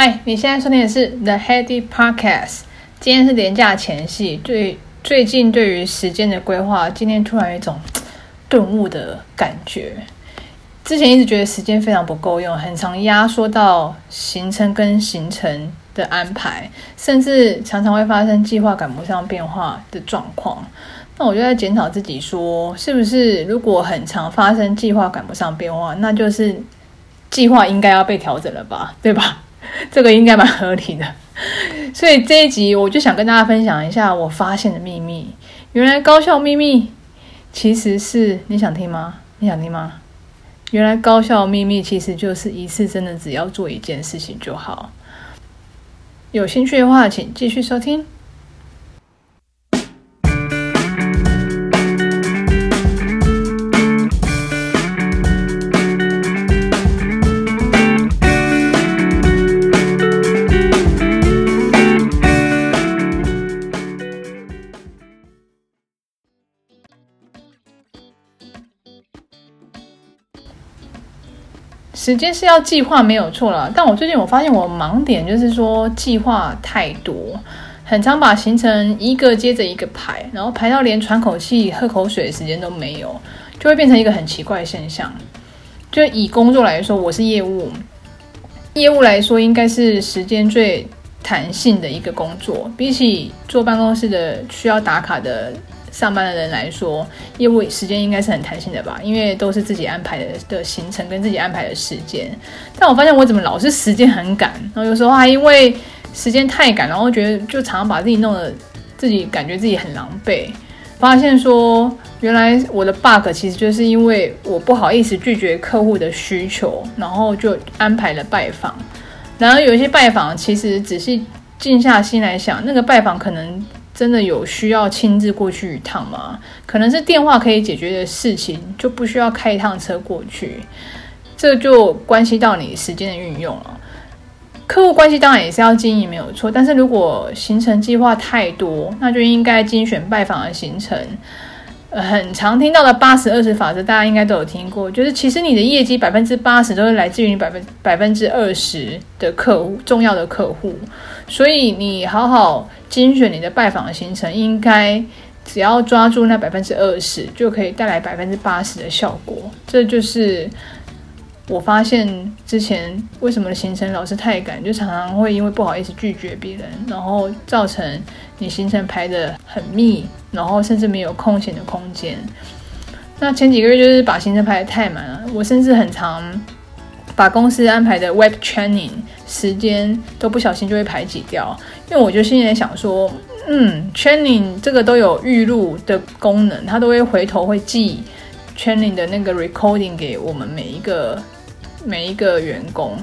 嗨，你现在收听的是 The Heady Podcast。今天是连假前夕，对最近对于时间的规划，今天突然有一种顿悟的感觉。之前一直觉得时间非常不够用，很常压缩到行程跟行程的安排，甚至常常会发生计划赶不上变化的状况。那我就在检讨自己说，是不是如果很常发生计划赶不上变化，那就是计划应该要被调整了吧，对吧？这个应该蛮合理的，所以这一集我就想跟大家分享一下我发现的秘密。原来高效秘密其实是，你想听吗？你想听吗？原来高效秘密其实就是一次真的只要做一件事情就好。有兴趣的话，请继续收听。时间是要计划没有错了，但我最近我发现我盲点就是说计划太多，很常把行程一个接着一个排，然后排到连喘口气、喝口水的时间都没有，就会变成一个很奇怪的现象。就以工作来说，我是业务，业务来说应该是时间最弹性的一个工作，比起坐办公室的需要打卡的。上班的人来说，业务时间应该是很弹性的吧？因为都是自己安排的的行程跟自己安排的时间。但我发现我怎么老是时间很赶，然后有时候还因为时间太赶，然后觉得就常常把自己弄得自己感觉自己很狼狈。发现说，原来我的 bug 其实就是因为我不好意思拒绝客户的需求，然后就安排了拜访。然后有一些拜访，其实仔细静下心来想，那个拜访可能。真的有需要亲自过去一趟吗？可能是电话可以解决的事情，就不需要开一趟车过去。这就关系到你时间的运用了。客户关系当然也是要经营，没有错。但是如果行程计划太多，那就应该精选拜访的行程。很常听到的八十二十法则，大家应该都有听过。就是其实你的业绩百分之八十都是来自于你百分百分之二十的客户，重要的客户。所以你好好精选你的拜访的行程，应该只要抓住那百分之二十，就可以带来百分之八十的效果。这就是。我发现之前为什么的行程老是太赶，就常常会因为不好意思拒绝别人，然后造成你行程排得很密，然后甚至没有空闲的空间。那前几个月就是把行程排得太满了，我甚至很常把公司安排的 web training 时间都不小心就会排挤掉，因为我就现在想说，嗯，training 这个都有预录的功能，它都会回头会寄 training 的那个 recording 给我们每一个。每一个员工，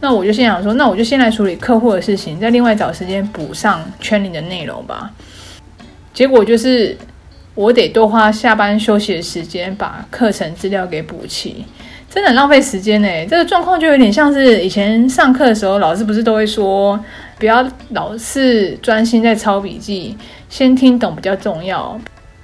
那我就先想说，那我就先来处理客户的事情，再另外找时间补上圈里的内容吧。结果就是我得多花下班休息的时间把课程资料给补齐，真的很浪费时间呢。这个状况就有点像是以前上课的时候，老师不是都会说，不要老是专心在抄笔记，先听懂比较重要，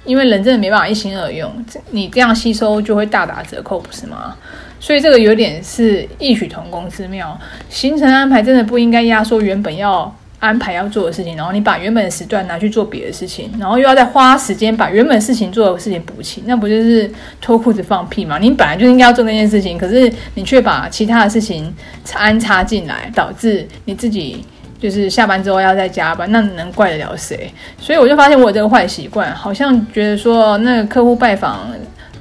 因为人真的没办法一心二用，你这样吸收就会大打折扣，不是吗？所以这个有点是异曲同工之妙，行程安排真的不应该压缩原本要安排要做的事情，然后你把原本的时段拿去做别的事情，然后又要再花时间把原本事情做的事情补齐，那不就是脱裤子放屁吗？你本来就应该要做那件事情，可是你却把其他的事情安插进来，导致你自己就是下班之后要再加班，那能怪得了谁？所以我就发现我有这个坏习惯，好像觉得说那个客户拜访，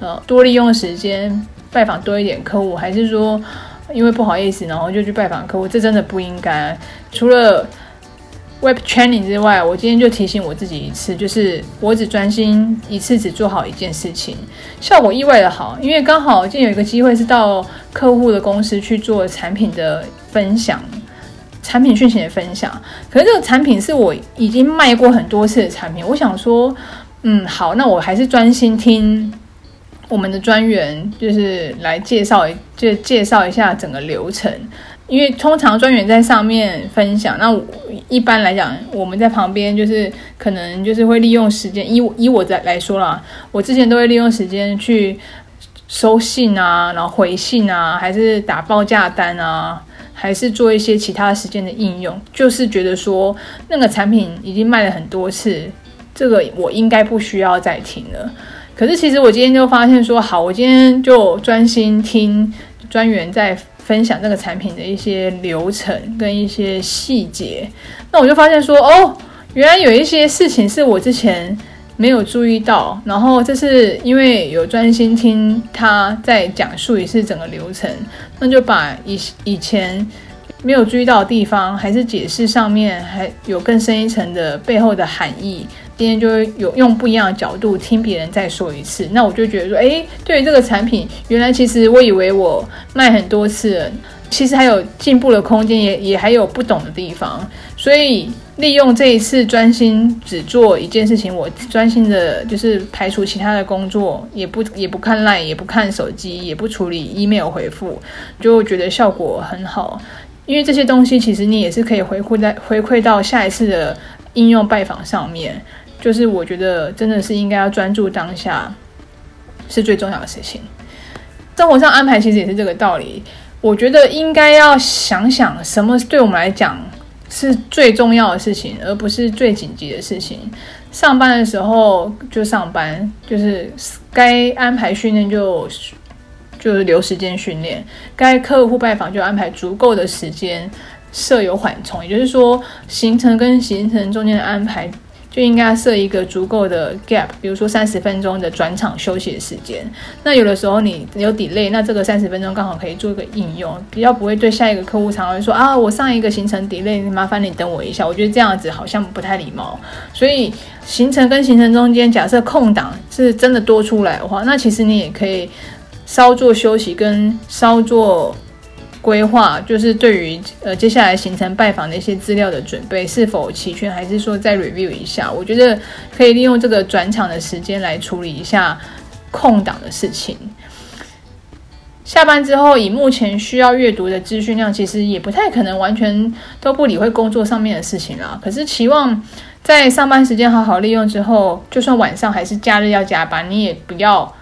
呃，多利用时间。拜访多一点客户，还是说因为不好意思，然后就去拜访客户？这真的不应该。除了 Web Training 之外，我今天就提醒我自己一次，就是我只专心一次，只做好一件事情，效果意外的好。因为刚好今天有一个机会是到客户的公司去做产品的分享，产品讯息的分享。可是这个产品是我已经卖过很多次的产品，我想说，嗯，好，那我还是专心听。我们的专员就是来介绍，就介绍一下整个流程。因为通常专员在上面分享，那一般来讲，我们在旁边就是可能就是会利用时间，以以我来来说啦，我之前都会利用时间去收信啊，然后回信啊，还是打报价单啊，还是做一些其他时间的应用，就是觉得说那个产品已经卖了很多次，这个我应该不需要再听了。可是其实我今天就发现说，好，我今天就专心听专员在分享这个产品的一些流程跟一些细节，那我就发现说，哦，原来有一些事情是我之前没有注意到，然后这是因为有专心听他在讲述一次整个流程，那就把以以前没有注意到的地方，还是解释上面还有更深一层的背后的含义。今天就会有用不一样的角度听别人再说一次，那我就觉得说，诶，对于这个产品，原来其实我以为我卖很多次，其实还有进步的空间，也也还有不懂的地方。所以利用这一次专心只做一件事情，我专心的就是排除其他的工作，也不也不看赖也不看手机，也不处理 email 回复，就觉得效果很好。因为这些东西其实你也是可以回馈在回馈到下一次的应用拜访上面。就是我觉得真的是应该要专注当下，是最重要的事情。生活上安排其实也是这个道理。我觉得应该要想想什么对我们来讲是最重要的事情，而不是最紧急的事情。上班的时候就上班，就是该安排训练就就是留时间训练，该客户拜访就安排足够的时间，设有缓冲，也就是说行程跟行程中间的安排。就应该设一个足够的 gap，比如说三十分钟的转场休息的时间。那有的时候你有 delay，那这个三十分钟刚好可以做一个应用，比较不会对下一个客户常会说啊，我上一个行程 delay，麻烦你等我一下。我觉得这样子好像不太礼貌。所以行程跟行程中间，假设空档是真的多出来的话，那其实你也可以稍作休息跟稍作。规划就是对于呃接下来行程拜访的一些资料的准备是否齐全，还是说再 review 一下？我觉得可以利用这个转场的时间来处理一下空档的事情。下班之后，以目前需要阅读的资讯量，其实也不太可能完全都不理会工作上面的事情啦。可是期望在上班时间好好利用之后，就算晚上还是假日要加班，你也不要。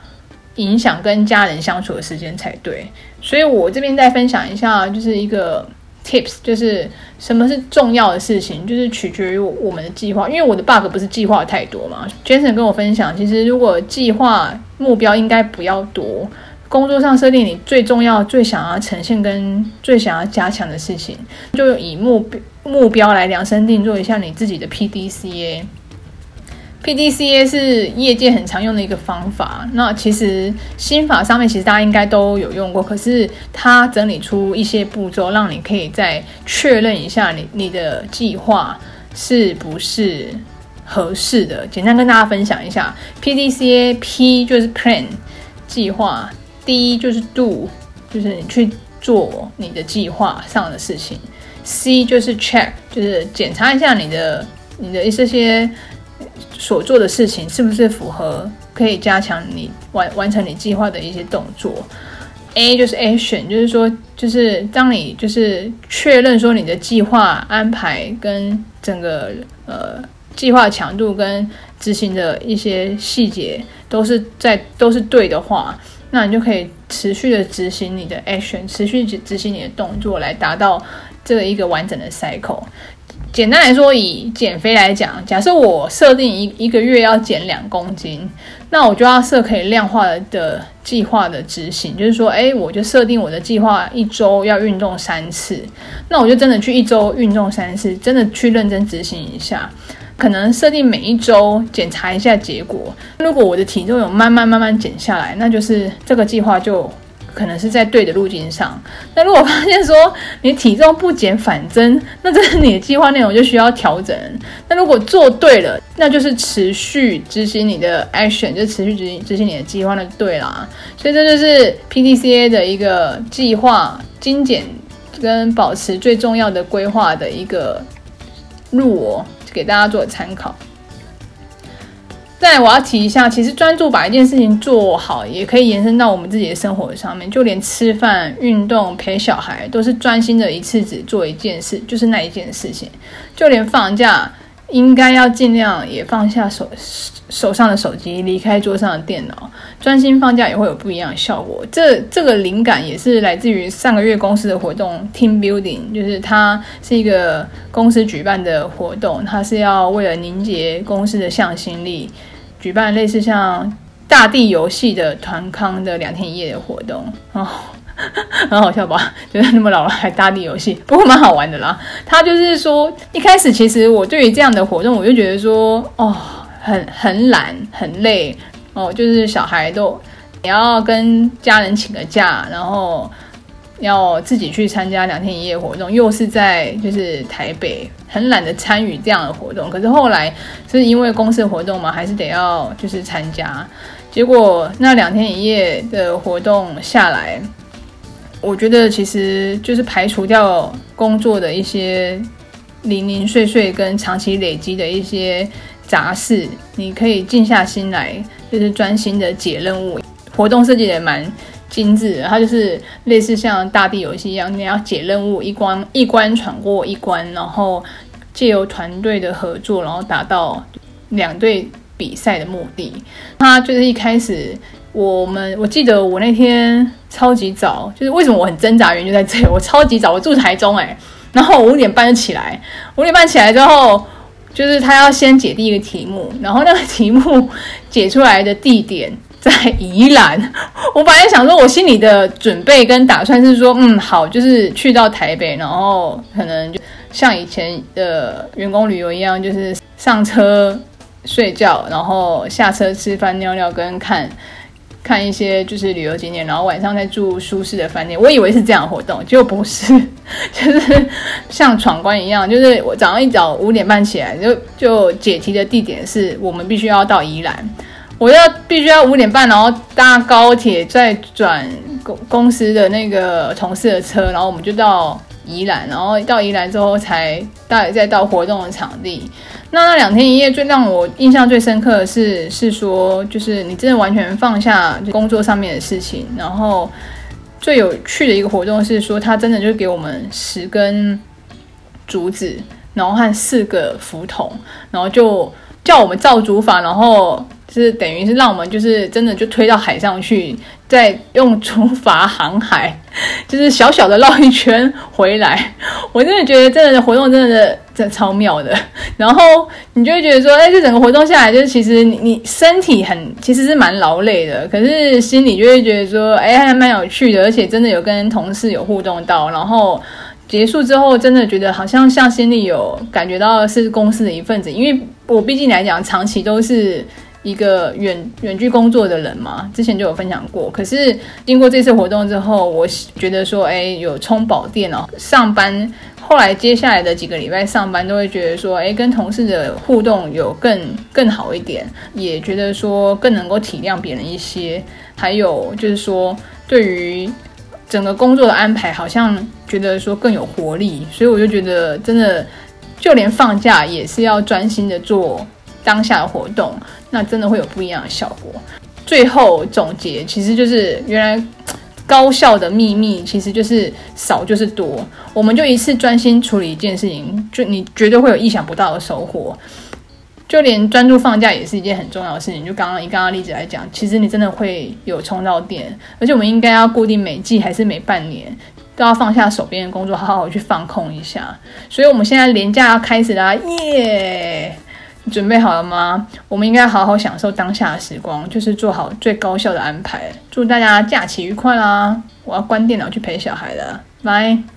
影响跟家人相处的时间才对，所以我这边再分享一下，就是一个 tips，就是什么是重要的事情，就是取决于我们的计划。因为我的 bug 不是计划太多嘛，Jason 跟我分享，其实如果计划目标应该不要多，工作上设定你最重要、最想要呈现跟最想要加强的事情，就以目标目标来量身定做一下你自己的 PDCA。PDCA 是业界很常用的一个方法。那其实心法上面其实大家应该都有用过，可是它整理出一些步骤，让你可以再确认一下你你的计划是不是合适的。简单跟大家分享一下，PDCA，P 就是 Plan 计划，D 就是 Do 就是你去做你的计划上的事情，C 就是 Check 就是检查一下你的你的这些。所做的事情是不是符合可以加强你完完成你计划的一些动作？A 就是 action，就是说，就是当你就是确认说你的计划安排跟整个呃计划强度跟执行的一些细节都是在都是对的话，那你就可以持续的执行你的 action，持续执执行你的动作来达到这一个完整的 cycle。简单来说，以减肥来讲，假设我设定一一个月要减两公斤，那我就要设可以量化的计划的执行，就是说，诶，我就设定我的计划一周要运动三次，那我就真的去一周运动三次，真的去认真执行一下，可能设定每一周检查一下结果，如果我的体重有慢慢慢慢减下来，那就是这个计划就。可能是在对的路径上。那如果发现说你体重不减反增，那这是你的计划内容就需要调整。那如果做对了，那就是持续执行你的 action，就持续执行执行你的计划，那就对啦。所以这就是 PDCA 的一个计划精简跟保持最重要的规划的一个路哦，给大家做参考。再来我要提一下，其实专注把一件事情做好，也可以延伸到我们自己的生活上面。就连吃饭、运动、陪小孩，都是专心的一次只做一件事，就是那一件事情。就连放假，应该要尽量也放下手手上的手机，离开桌上的电脑，专心放假也会有不一样的效果。这这个灵感也是来自于上个月公司的活动 Team Building，就是它是一个公司举办的活动，它是要为了凝结公司的向心力，举办类似像大地游戏的团康的两天一夜的活动哦。很好笑吧？就是那么老了还大地游戏，不过蛮好玩的啦。他就是说，一开始其实我对于这样的活动，我就觉得说，哦，很很懒，很累哦。就是小孩都你要跟家人请个假，然后要自己去参加两天一夜活动，又是在就是台北，很懒得参与这样的活动。可是后来是因为公司活动嘛，还是得要就是参加。结果那两天一夜的活动下来。我觉得其实就是排除掉工作的一些零零碎碎跟长期累积的一些杂事，你可以静下心来，就是专心的解任务。活动设计也蛮精致，它就是类似像大地游戏一样，你要解任务，一关一关闯过一关，然后借由团队的合作，然后达到两队比赛的目的。它就是一开始。我们我记得我那天超级早，就是为什么我很挣扎，原因就在这里。我超级早，我住台中哎，然后我五点半就起来，五点半起来之后，就是他要先解第一个题目，然后那个题目解出来的地点在宜兰。我本来想说，我心里的准备跟打算是说，嗯，好，就是去到台北，然后可能就像以前的员工旅游一样，就是上车睡觉，然后下车吃饭、尿尿跟看。看一些就是旅游景点，然后晚上再住舒适的饭店。我以为是这样活动，结果不是，就是像闯关一样，就是我早上一早五点半起来，就就解题的地点是我们必须要到宜兰，我要必须要五点半，然后搭高铁再转公公司的那个同事的车，然后我们就到宜兰，然后到宜兰之后才到再到活动的场地。那那两天一夜最让我印象最深刻的是，是说就是你真的完全放下工作上面的事情，然后最有趣的一个活动是说，他真的就给我们十根竹子，然后和四个浮筒，然后就叫我们造竹筏，然后。是等于是让我们就是真的就推到海上去，再用竹筏航海，就是小小的绕一圈回来。我真的觉得这个活动真的真的超妙的。然后你就会觉得说，哎，这整个活动下来，就是其实你你身体很其实是蛮劳累的，可是心里就会觉得说，哎，还蛮有趣的，而且真的有跟同事有互动到。然后结束之后，真的觉得好像像心里有感觉到是公司的一份子，因为我毕竟来讲，长期都是。一个远远距工作的人嘛，之前就有分享过。可是经过这次活动之后，我觉得说，哎，有充饱电哦。上班后来接下来的几个礼拜上班，都会觉得说，哎，跟同事的互动有更更好一点，也觉得说更能够体谅别人一些。还有就是说，对于整个工作的安排，好像觉得说更有活力。所以我就觉得，真的，就连放假也是要专心的做当下的活动。那真的会有不一样的效果。最后总结，其实就是原来高效的秘密，其实就是少就是多。我们就一次专心处理一件事情，就你绝对会有意想不到的收获。就连专注放假也是一件很重要的事情。就刚刚以刚刚例子来讲，其实你真的会有充到电。而且我们应该要固定每季还是每半年都要放下手边的工作，好好去放空一下。所以我们现在连假要开始啦，耶！你准备好了吗？我们应该好好享受当下的时光，就是做好最高效的安排。祝大家假期愉快啦！我要关电脑去陪小孩了，拜。